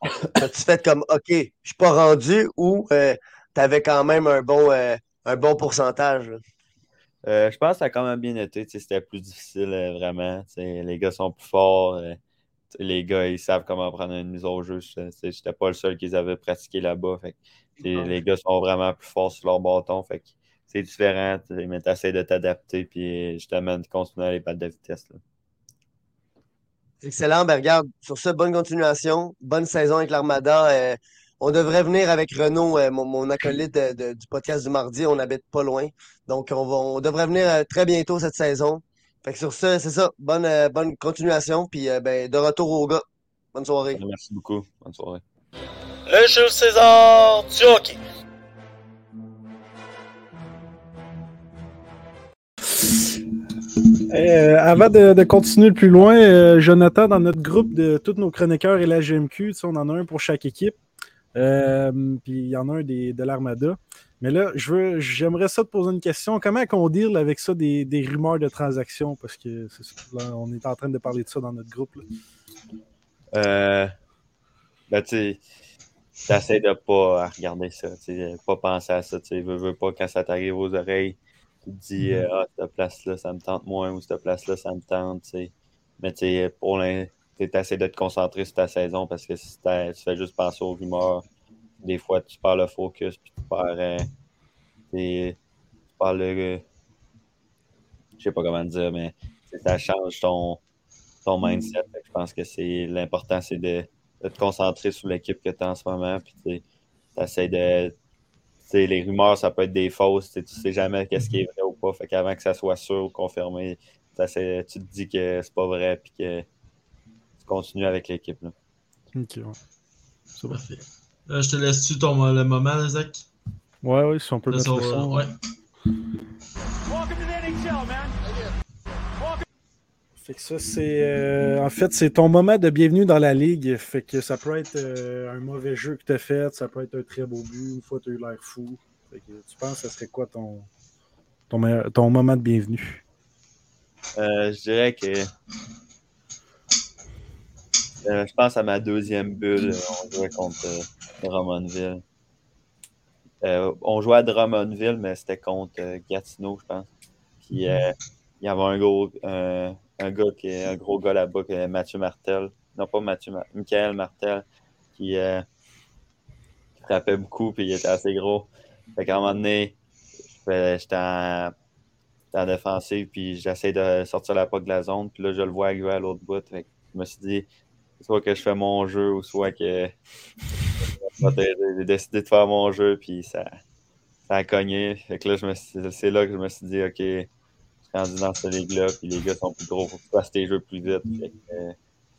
as-tu fait comme OK, je suis pas rendu ou tu avais quand même un bon, euh, un bon pourcentage? Euh, je pense que ça a quand même bien été. C'était plus difficile, euh, vraiment. Les gars sont plus forts. Les gars, ils savent comment prendre une mise au jeu. Je n'étais pas le seul qu'ils avaient pratiqué là-bas. Fait que, tu sais, Les gars sont vraiment plus forts sur leur bâton. Fait que c'est différent. Mais tu essaies de t'adapter puis justement de continuer à les battre de vitesse. là. Excellent. Ben regarde, sur ce, bonne continuation. Bonne saison avec l'Armada. Euh, on devrait venir avec Renaud, euh, mon, mon acolyte de- de- du podcast du mardi. On n'habite pas loin. Donc, on, va, on devrait venir euh, très bientôt cette saison. Fait que sur ce, c'est ça. Bonne, euh, bonne continuation. Puis euh, ben, de retour au gars. Bonne soirée. Merci beaucoup. Bonne soirée. Le Jules César du hockey. Euh, avant de, de continuer le plus loin, euh, Jonathan, dans notre groupe de tous nos chroniqueurs et la GMQ, tu sais, on en a un pour chaque équipe. Euh, puis il y en a un des, de l'Armada. Mais là, je veux, j'aimerais ça te poser une question. Comment on deal avec ça des, des rumeurs de transactions? Parce que c'est ça, là, on est en train de parler de ça dans notre groupe. là. Euh, ben, tu sais, t'essaies de pas regarder ça, tu pas penser à ça, tu veux, veux pas quand ça t'arrive aux oreilles, tu te dis, euh, ah, cette place-là, ça me tente moins, ou cette place-là, ça me tente. Mais tu sais, pour l'instant, tu essaies de te concentrer sur ta saison parce que si tu fais juste penser aux rumeurs, des fois, tu perds le focus, puis tu perds, euh, t'es- tu perds le. Je sais pas comment dire, mais ça change ton, ton mindset. Fait que je pense que c'est l'important, c'est de, de te concentrer sur l'équipe que tu as en ce moment, puis tu essaies de. tu sais, les rumeurs, ça peut être des fausses. Tu sais, tu sais jamais qu'est-ce qui est vrai ou pas. Fait qu'avant que ça soit sûr ou confirmé, t'essaies- tu te dis que c'est pas vrai puis que tu continues avec l'équipe. là. Ok, ouais. C'est parfait. Euh, je te laisse-tu ton le moment, Zach? Ouais, ouais, si on peut Là, mettre ça le ouais. Fait que ça, c'est. euh, en fait, c'est ton moment de bienvenue dans la ligue. Fait que ça peut être euh, un mauvais jeu que tu as fait, ça peut être un très beau but, une fois tu as eu l'air fou. Fait que tu penses que ce serait quoi ton, ton, meilleur- ton moment de bienvenue? Euh, je dirais que. Euh, je pense à ma deuxième bulle. euh, On jouait contre euh, Drummondville. Euh, on jouait à Drummondville, mais c'était contre Gatineau, je pense. Puis euh, il y avait un gros, euh, un gars qui est un gros gars là-bas, Mathieu Martel. Non, pas Mathieu, Mar- Michael Martel, qui, qui frappait beaucoup, puis il était assez gros. Fait qu'à un moment donné, j'étais en, en défensive, puis j'essaie de sortir la POC de la zone, puis là, je le vois arriver à l'autre bout. Fait que je me suis dit, soit que je fais mon jeu, ou soit que j'ai décidé de faire mon jeu, puis ça, ça a cogné. Fait que là, je me suis- c'est là que je me suis dit, OK, je suis rendu dans cette ligue-là, puis les gars sont plus gros, faut que tu fasses tes jeux plus vite. Fait que, euh,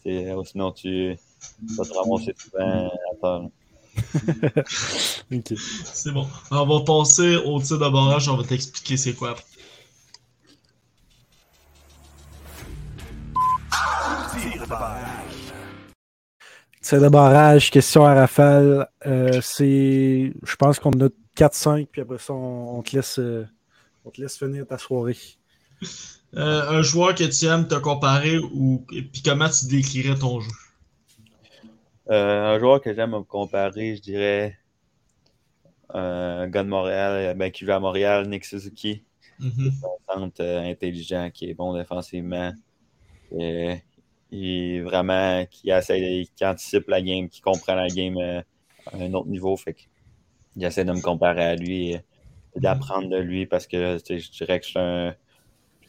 c'est- sinon, tu vas te ramasser souvent à terre. Ok. C'est bon. On va passer au tir de barrage, on va t'expliquer c'est quoi. C'est le barrage, question à rafale. Euh, c'est. Je pense qu'on a 4-5, puis après ça, on, on te laisse, euh, on te laisse finir ta soirée. Euh, un joueur que tu aimes te comparer ou puis comment tu décrirais ton jeu? Euh, un joueur que j'aime me comparer, je dirais un gars de Montréal, ben, qui joue à Montréal, Nick Suzuki. Mhm. un centre euh, intelligent, qui est bon défensivement. Et, il est vraiment qui essaie, qui anticipe la game, qui comprend la game euh, à un autre niveau. Fait que j'essaie de me comparer à lui et, et d'apprendre de lui parce que je dirais que je suis un,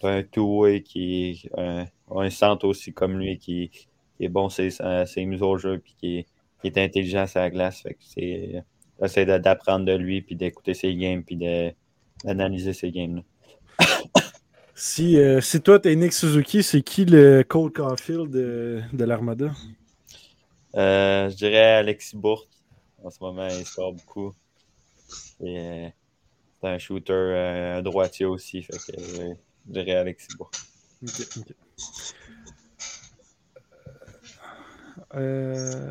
un two-way qui un, un centre aussi comme lui qui, est bon ses, ses mises au jeu puis qui est, qui est intelligent sur la glace. Fait que j'essaie d'apprendre de lui puis d'écouter ses games puis d'analyser ses games. là. Si, euh, si toi, t'es Nick Suzuki, c'est qui le Cole Caulfield de, de l'Armada? Euh, je dirais Alexis Bourque. En ce moment, il sort beaucoup. Et, euh, c'est un shooter, euh, un droitier aussi. Fait que, je dirais Alexis Bourque. Ok. Euh.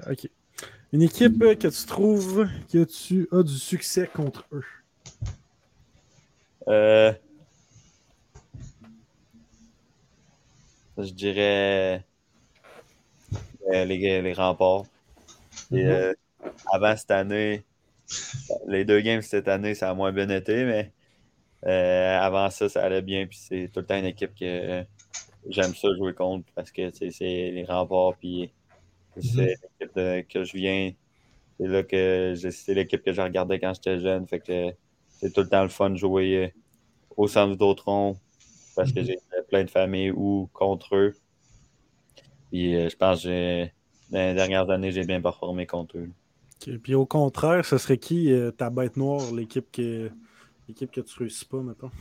Une équipe que tu trouves que tu as du succès contre eux? Euh, je dirais euh, les, les remparts. Et, euh, avant cette année, les deux games cette année, ça a moins bien été, mais euh, avant ça, ça allait bien. Puis c'est tout le temps une équipe que j'aime ça jouer contre parce que c'est les remparts. Puis c'est l'équipe de- que je viens. C'est là que c'est l'équipe que je regardais quand j'étais jeune. Fait que c'est tout le temps le fun de jouer au centre d'autron parce que Mhm. j'ai plein de familles ou contre eux. Puis euh, je pense que dans les dernières années, j'ai bien performé contre eux. Ok, Puis au contraire, ce serait qui euh, ta bête noire, l'équipe que, l'équipe que tu réussis pas, mettons?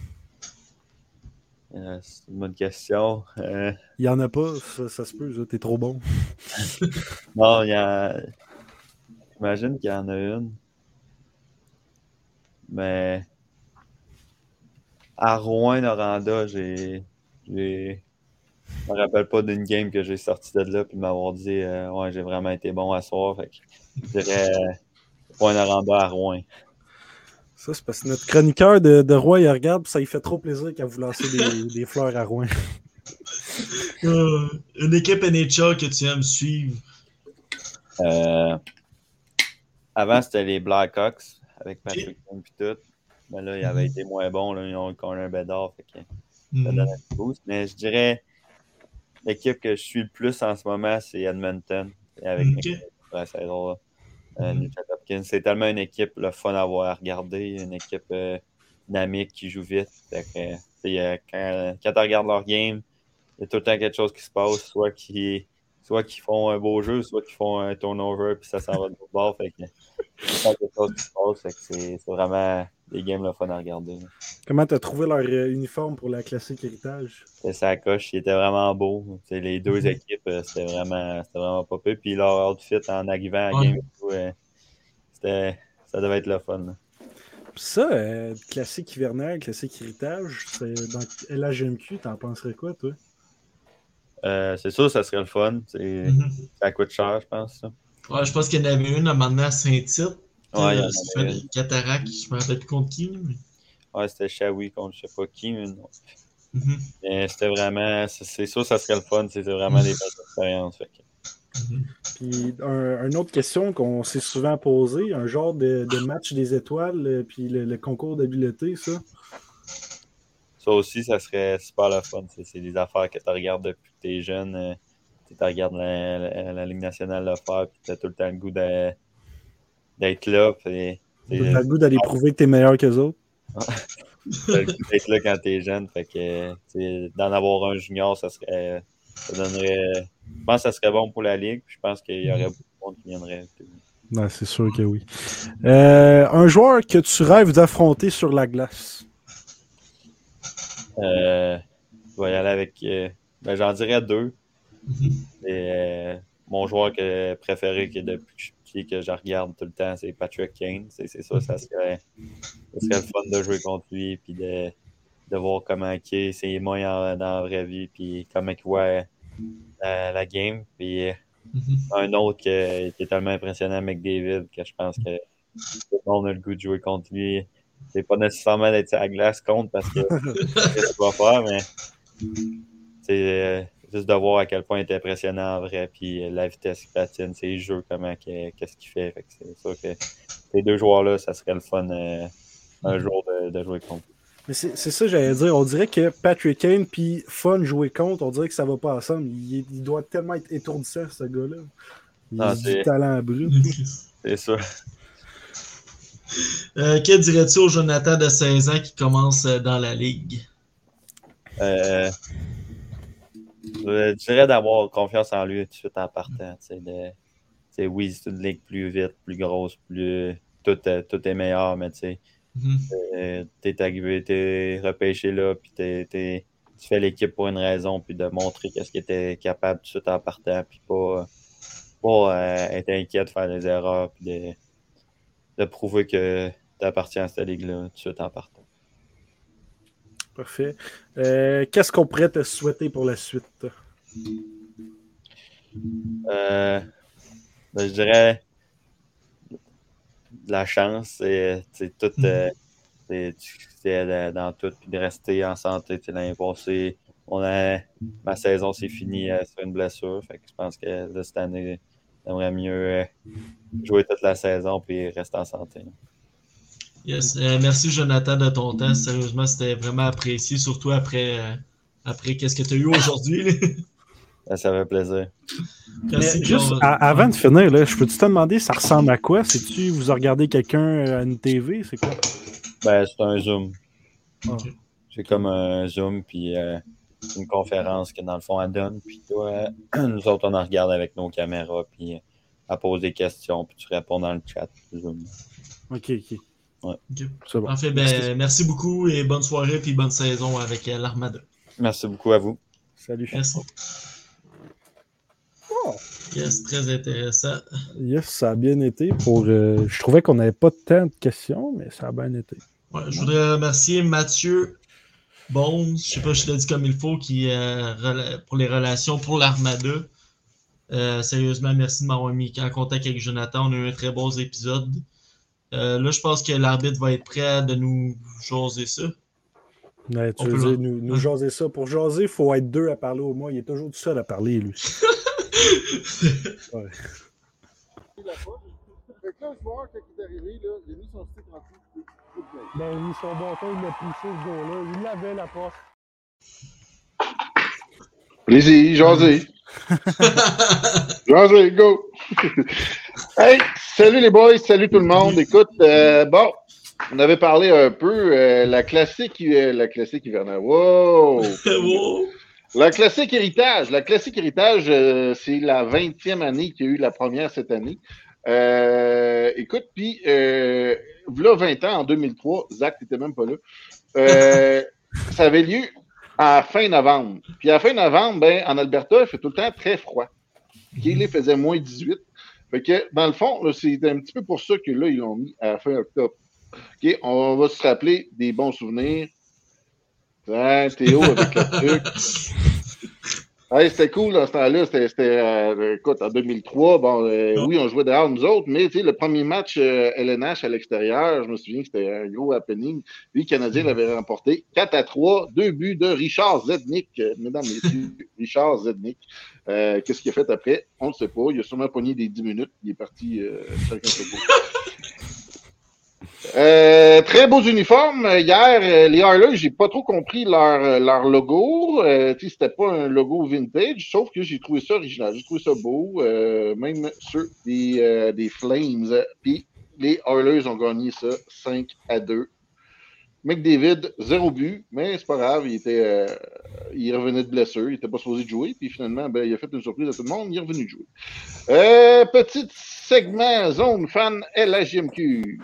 Euh, c'est une bonne question. Euh, Il y en a pas, ça, ça se peut, t'es trop bon. non, il y a. J'imagine qu'il y en a une. Mais à Rouen, Noranda, j'ai. j'ai- Je me rappelle pas d'une game que j'ai sorti de là puis de m'avoir dit euh, Ouais, j'ai vraiment été bon à soir. Fait que je dirais euh, Rouen Noranda à Rouen. Ça, c'est parce que notre chroniqueur de, de Roy, il regarde, puis ça lui fait trop plaisir qu'à vous lancer des, des fleurs à Rouen. Euh, une équipe NHL que tu aimes suivre. Euh, avant, c'était les Blackhawks avec Patrick Kane et tout. Mais là, il avait été moins bon. Là, ils ont eu Corner Bedard. Fait que ça Mhm. donne un petit boost. Mais je dirais l'équipe que je suis le plus en ce moment, c'est Edmonton. Avec Ok. la saison, là. Euh, Mhm. C'est tellement une équipe le fun à voir à regarder. Une équipe euh, dynamique qui joue vite. Que, euh, quand, quand tu regardes leur game, il y a tout le temps quelque chose qui se passe, soit qui soit qu'ils font un beau jeu, soit qu'ils font un turnover, puis ça s'en va de l'autre bord. Fait que, il y a tout le temps quelque chose qui se passe. Fait que c'est c'est vraiment des games le fun à regarder. Comment t'as trouvé leur euh, uniforme pour la classique héritage? C'était sa coche, il était vraiment beau. T'sais, les deux Mhm. équipes, euh, c'était vraiment, c'était vraiment pas peu. Puis leur outfit en arrivant à la Ouais. game, euh, c'était, ça devait être le fun. là. Ça, euh, classique hivernal, classique héritage, c'est dans LHMQ, t'en penserais quoi, toi? Euh, c'est sûr, ça serait le fun. C'est- Mhm. Ça coûte cher, je pense. ça. Ouais, je pense qu'il y en avait une à un moment donné à Saint-Tite. Ouais, il Euh, fait des cataractes, je me rappelle plus contre qui. mais- Ouais, c'était Shawi contre je sais pas qui, mais non. Mhm. Mais c'était vraiment, c'est sûr, ça serait le fun. C'était vraiment des belles expériences. Fait que- Mhm. Puis un, une autre question qu'on s'est souvent posée, un genre de, de match des étoiles, euh, puis le, le concours d'habileté, ça? Ça aussi, ça serait super le fun. C'est des affaires que tu regardes depuis que tu es jeune. euh, tu regardes la, la- la Ligue nationale le faire, puis tu as tout le temps le goût de- d'être là. Puis, le goût d'aller prouver que t'es meilleur que les autres. t'as le goût d'être là quand tu es jeune. Fait que d'en avoir un junior, ça serait. Ça donnerait. Je pense que ça serait bon pour la Ligue. Puis je pense qu'il y aurait beaucoup de monde qui viendrait. Non, c'est sûr que oui. Euh, un joueur que tu rêves d'affronter sur la glace? Euh, je vais y aller avec. euh, ben, J'en dirais deux. Et, euh, mon joueur que, préféré que depuis que je suis petit, que je regarde tout le temps, c'est Patrick Kane. C'est c'est ça, ça serait, ça serait le fun de jouer contre lui puis de, de voir comment il est, c'est moi en- dans la vraie vie, puis comment il voit la, la game. Puis un autre que- qui est tellement impressionnant, McDavid, que je pense que tout le monde a le goût de jouer contre lui. C'est pas nécessairement d'être à la glace contre parce que qu'est-ce qu'il va faire, mais c'est euh, juste de voir à quel point il est impressionnant en vrai, puis la vitesse qu'il patine, ses jeux, comment, que- qu'est-ce qu'il fait. C'est sûr que ces deux joueurs-là, ça serait le fun euh, un jour de, de jouer contre. Mais c'est ça que j'allais dire. On dirait que Patrick Kane puis Fun jouer contre, on dirait que ça va pas ensemble. Il, doit tellement être étourdissant, ce gars-là. Il Ah, a du talent brut. C'est sûr. Euh, que dirais-tu au Jonathan de 16 ans qui commence euh, dans la ligue? Euh, je dirais d'avoir confiance en lui tout de suite en partant. de- oui, c'est une ligue plus vite, plus grosse, plus. Tout, euh, tout est meilleur, mais tu sais, Mhm. euh, t'es arrivé, t'es repêché là, puis t'es- tu fais l'équipe pour une raison, puis de montrer qu'est-ce qu'il était capable tout de suite en partant, puis pas, pas euh, être inquiet de faire des erreurs, puis de, de prouver que tu appartiens à cette ligue-là tout de suite en partant. Parfait. Euh, Qu'est-ce qu'on pourrait te souhaiter pour la suite? Euh, ben, je dirais de la chance, c'est c'est tout, c'est c'est, euh, dans tout, puis de rester en santé. L'année passée, on a, ma saison s'est finie sur une blessure, fait que je pense que cette année, j'aimerais mieux jouer toute la saison puis rester en santé. Yes. Euh, merci Jonathan de ton temps. Sérieusement, c'était vraiment apprécié, surtout après, euh, après qu'est-ce que tu as eu aujourd'hui. Ça, fait plaisir. Merci, juste à- avant de finir, là, je peux-tu te demander ça ressemble à quoi? C'est-tu vous regardez quelqu'un à une TV? C'est quoi? Ben, c'est un Zoom. Ok. C'est comme un Zoom, puis euh, une conférence que dans le fond, elle donne. Puis toi, euh, nous autres, on en regarde avec nos caméras, puis euh, elle pose des questions, puis tu réponds dans le chat. Zoom. Ok, ok. Ok. C'est bon. En fait, ben, merci beaucoup et bonne soirée puis bonne saison avec euh, l'Armada. Merci beaucoup à vous. Salut. Merci. Yes, très intéressant. Yes, ça a bien été. Pour, euh, je trouvais qu'on n'avait pas tant de questions, mais ça a bien été. Ouais, je voudrais remercier Mathieu Bones, je sais pas si je l'ai dit comme il faut, qui euh, pour les relations pour l'Armada. Euh, sérieusement, merci de m'avoir mis en contact avec Jonathan. On a eu un très beau épisode. Euh, là, je pense que l'arbitre va être prêt de nous jaser ça. Mais tu On veux peut dire, nous, nous Ouais. jaser ça. Pour jaser, il faut être deux à parler au moins. Il est toujours tout seul à parler, lui. la fois. Fait que là, le joueur, quand il est arrivé, là, il a mis son stick en dessous. Ben oui, son bâton, il l'a poussé ce gars-là. Il l'avait la porte. Allez-y, jasez. jasez, go. hey, salut les boys, salut tout le monde. Écoute, euh, bon, on avait parlé un peu euh, la classique, euh, la classique hivernale. Wow. Wow. La classique héritage. La classique héritage, c'est la 20e année qu'il y a eu la première cette année. Écoute, puis, là, 20 ans, en 2003, Zach, t'étais même pas là. Ça avait lieu à fin novembre. Puis à fin novembre, ben, en Alberta, il fait tout le temps très froid. Il faisait moins 18. Fait que, dans le fond, c'est un petit peu pour ça que là, ils l'ont mis à la fin octobre. OK, on va se rappeler des bons souvenirs. Hein, Théo avec le truc. C'était cool dans ce temps-là. C'était, euh, écoute, en 2003, bon, euh, oui, on jouait dehors nous autres, mais le premier match euh, LNH à l'extérieur, je me souviens que c'était un gros happening. Lui, le Canadien l'avait remporté 4 à 3, deux buts de Richard Zednik, euh, mesdames et messieurs, Richard Zednik. Euh, qu'est-ce qu'il a fait après? On ne sait pas. Il a sûrement pogné des 10 minutes. Il est parti euh, chacun pas. Euh, très beaux uniformes. Hier, les Oilers, j'ai pas trop compris leur, leur logo. Euh, c'était pas un logo vintage, sauf que j'ai trouvé ça original. J'ai trouvé ça beau, euh, même ceux des, des Flames. Puis les Oilers ont gagné ça 5 à 2. McDavid, zéro but, mais c'est pas grave, il était euh, il revenait de blessure, il était pas supposé de jouer, puis finalement, ben, il a fait une surprise à tout le monde, il est revenu de jouer. Euh, petit segment zone fan LHMQ.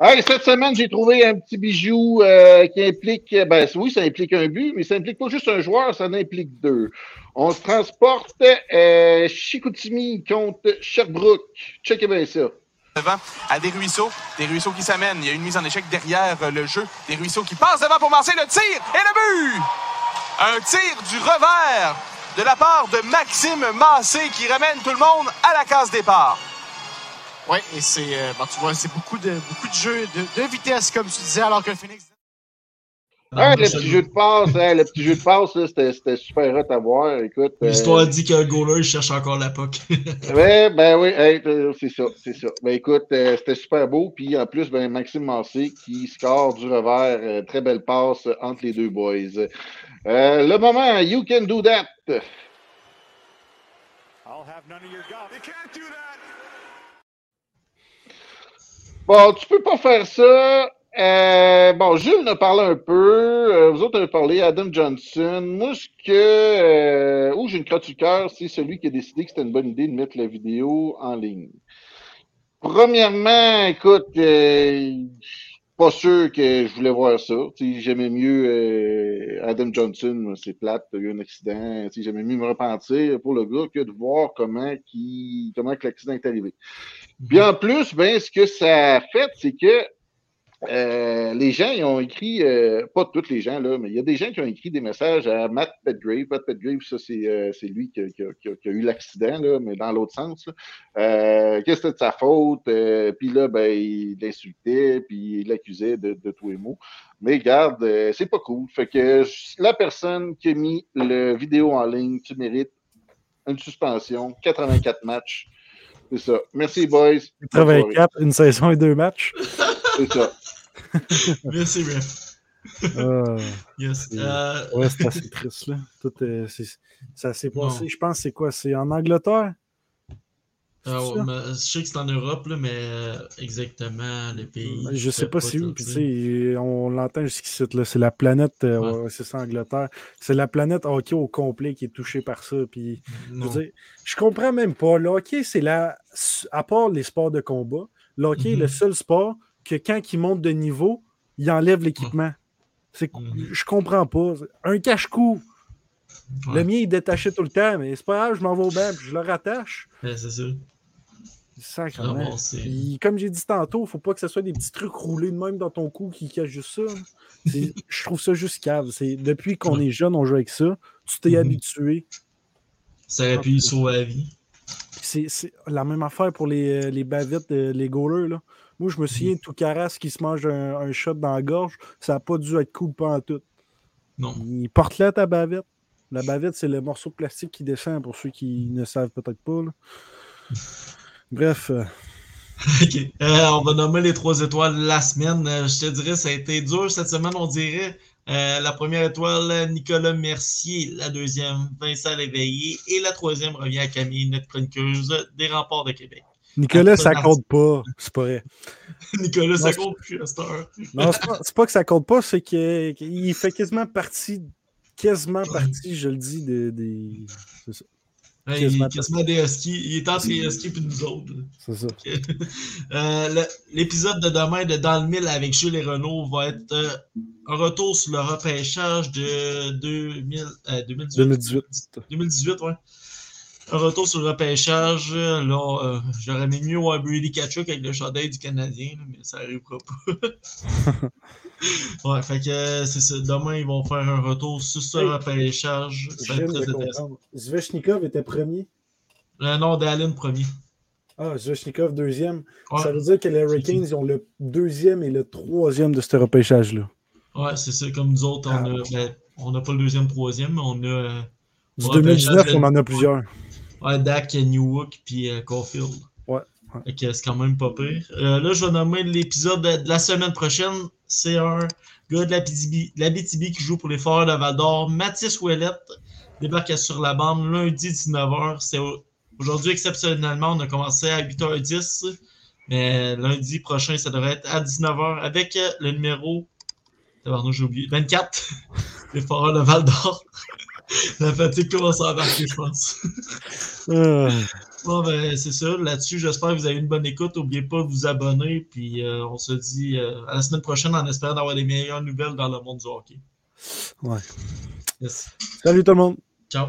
Hey, cette semaine, j'ai trouvé un petit bijou euh, qui implique, ben oui, ça implique un but, mais ça implique pas juste un joueur, ça en implique deux. On se transporte euh, Chicoutimi contre Sherbrooke. Checkez bien ça. devant à des ruisseaux, des ruisseaux qui s'amènent. Il y a une mise en échec derrière euh, le jeu, des ruisseaux qui passent devant pour lancer le tir et le but! Un tir du revers de la part de Maxime Massé qui ramène tout le monde à la case départ. Oui, et c'est euh, bon, tu vois, c'est beaucoup de beaucoup de jeux de, de vitesse, comme tu disais, alors que le Phoenix. Ah, le petit jeu de passe, hein, le petit jeu de passe, là, c'était, c'était super hot à voir. Écoute, euh, L'histoire dit qu'un goaler cherche encore la puck. ouais, ben oui, hey, euh, c'est ça, c'est ça. Ben écoute, euh, c'était super beau. Puis en plus, ben Maxime Massé qui score du revers, euh, très belle passe entre les deux boys. Euh, le moment, you can do that. Bon, tu peux pas faire ça. Euh, bon, Jules en a parlé un peu. Euh, vous autres avez parlé, Adam Johnson. Moi, ce que. Euh, où j'ai une crotte du cœur, c'est celui qui a décidé que c'était une bonne idée de mettre la vidéo en ligne. Premièrement, écoute, euh, pas sûr que je voulais voir ça. J'aimais mieux euh, Adam Johnson, c'est plate, il y a eu un accident. J'aimais mieux me repentir pour le gars que de voir comment, qui, comment que l'accident est arrivé. Puis en plus, ben, ce que ça a fait, c'est que euh, les gens ils ont écrit, euh, pas tous les gens, là, mais il y a des gens qui ont écrit des messages à Matt Petgrave. Matt Petgrave, ça, c'est euh, lui qui a, eu l'accident, là, mais dans l'autre sens. Euh, que c'était de sa faute, puis là, ben, il l'insultait, puis il l'accusait de, de tous les mots. Mais garde, c'est pas cool. Fait que la personne qui a mis le vidéo en ligne, tu mérites une suspension, 84 matchs. C'est ça. Merci, boys. Bonne soirée. 84, une saison et deux matchs. C'est ça. Merci, ref. Ah, Yes. Euh, ouais, c'est assez triste, là. Tout, euh, c'est- ça s'est passé, Non. je pense, c'est quoi? C'est en Angleterre? ah, ouais, mais je sais que c'est en Europe, là, mais euh, exactement le pays. Je sais pas c'est où. Puis, on l'entend jusqu'ici, là. C'est la planète, euh, Ouais. ouais, c'est ça, Angleterre. C'est la planète hockey au complet qui est touchée par ça. Puis, je dire, je comprends même pas. Le hockey, c'est la. À part les sports de combat, le hockey est le Mhm. seul sport que quand il monte de niveau, il enlève l'équipement. C'est... Mhm. Je comprends pas. Un cache-cou. Ouais. Le mien, il détachait tout le temps, mais c'est pas grave, je m'en vais au banc, puis je le rattache. Ouais, c'est ça. Sacrément. Ah Puis, comme j'ai dit tantôt, faut pas que ce soit des petits trucs roulés de même dans ton cou qui cachent juste ça. C'est- Je trouve ça juste cave. C'est, depuis qu'on est jeune, on joue avec ça. Tu t'es Mhm. habitué. Ça aurait pu sauver la vie. C'est, c'est la même affaire pour les, euh, les bavettes, euh, les goalers. Là. Moi, je me souviens tout carasse qui se mange un, un shot dans la gorge. Ça n'a pas dû être cool en tout. Non. Il porte là ta bavette. La bavette, c'est le morceau de plastique qui descend pour ceux qui ne savent peut-être pas. là. Bref, euh, Ok. Euh, on va nommer les trois étoiles de la semaine. Euh, je te dirais, ça a été dur cette semaine, on dirait. La première étoile, Nicolas Mercier. La deuxième, Vincent Léveillé. Et la troisième revient à Camille, notre chroniqueuse des remparts de Québec. Nicolas, ça compte pas. C'est pas vrai. Nicolas, ça compte plus à cette heure. Non, c'est pas, que ça compte pas, c'est que- qu'il fait quasiment partie, quasiment partie, je le dis, des. des- C'est ça. Ouais, il est Quasiment des Huskies. Il est entre les Huskies et nous autres. C'est ça. Euh, L'épisode de demain de Dans le Mille avec Jules et Renault va être euh, un retour sur le repêchage de 2000, euh, 2018. 2018. 2018, ouais. Un retour sur le repêchage. euh, Là, euh, j'aurais aimé mieux voir Brady Kachuk avec le chandail du Canadien, mais ça n'arrivera pas. ouais, fait que euh, c'est ça. Demain, ils vont faire un retour sur ce Hey, repêchage. Je Ça va viens être de très intéressant. comprendre. Zvechnikov était premier? Le nom d'Allen premier. Ah, Zvechnikov deuxième. Ouais. Ça veut dire que les Hurricanes ils ont le deuxième et le troisième de ce repêchage-là. Ouais, c'est ça. Comme nous autres, on a, ben, on n'a pas le deuxième, troisième, mais on a. Du au 2019, repêchage de- on en a plusieurs. Ouais, Dak, Newhook, puis euh, Caulfield. Ouais, que c'est quand même pas pire. Euh, là, je vais nommer l'épisode de, la semaine prochaine. C'est un gars de la BTB, la BTB qui joue pour les Foreurs de Val d'Or. Mathis Ouellette débarque sur la bande lundi 19h. C'est au- aujourd'hui, exceptionnellement, on a commencé à 8h10. Mais lundi prochain, ça devrait être à 19h avec euh, le numéro. J'ai oublié. 24. les Foreurs de Val d'Or. La fatigue commence à embarquer, je pense. Ah, Bon, ben, c'est ça. Là-dessus, j'espère que vous avez une bonne écoute. N'oubliez pas de vous abonner. Puis euh, on se dit euh, à la semaine prochaine en espérant d'avoir des meilleures nouvelles dans le monde du hockey. ouais. Yes. Salut tout le monde. Ciao.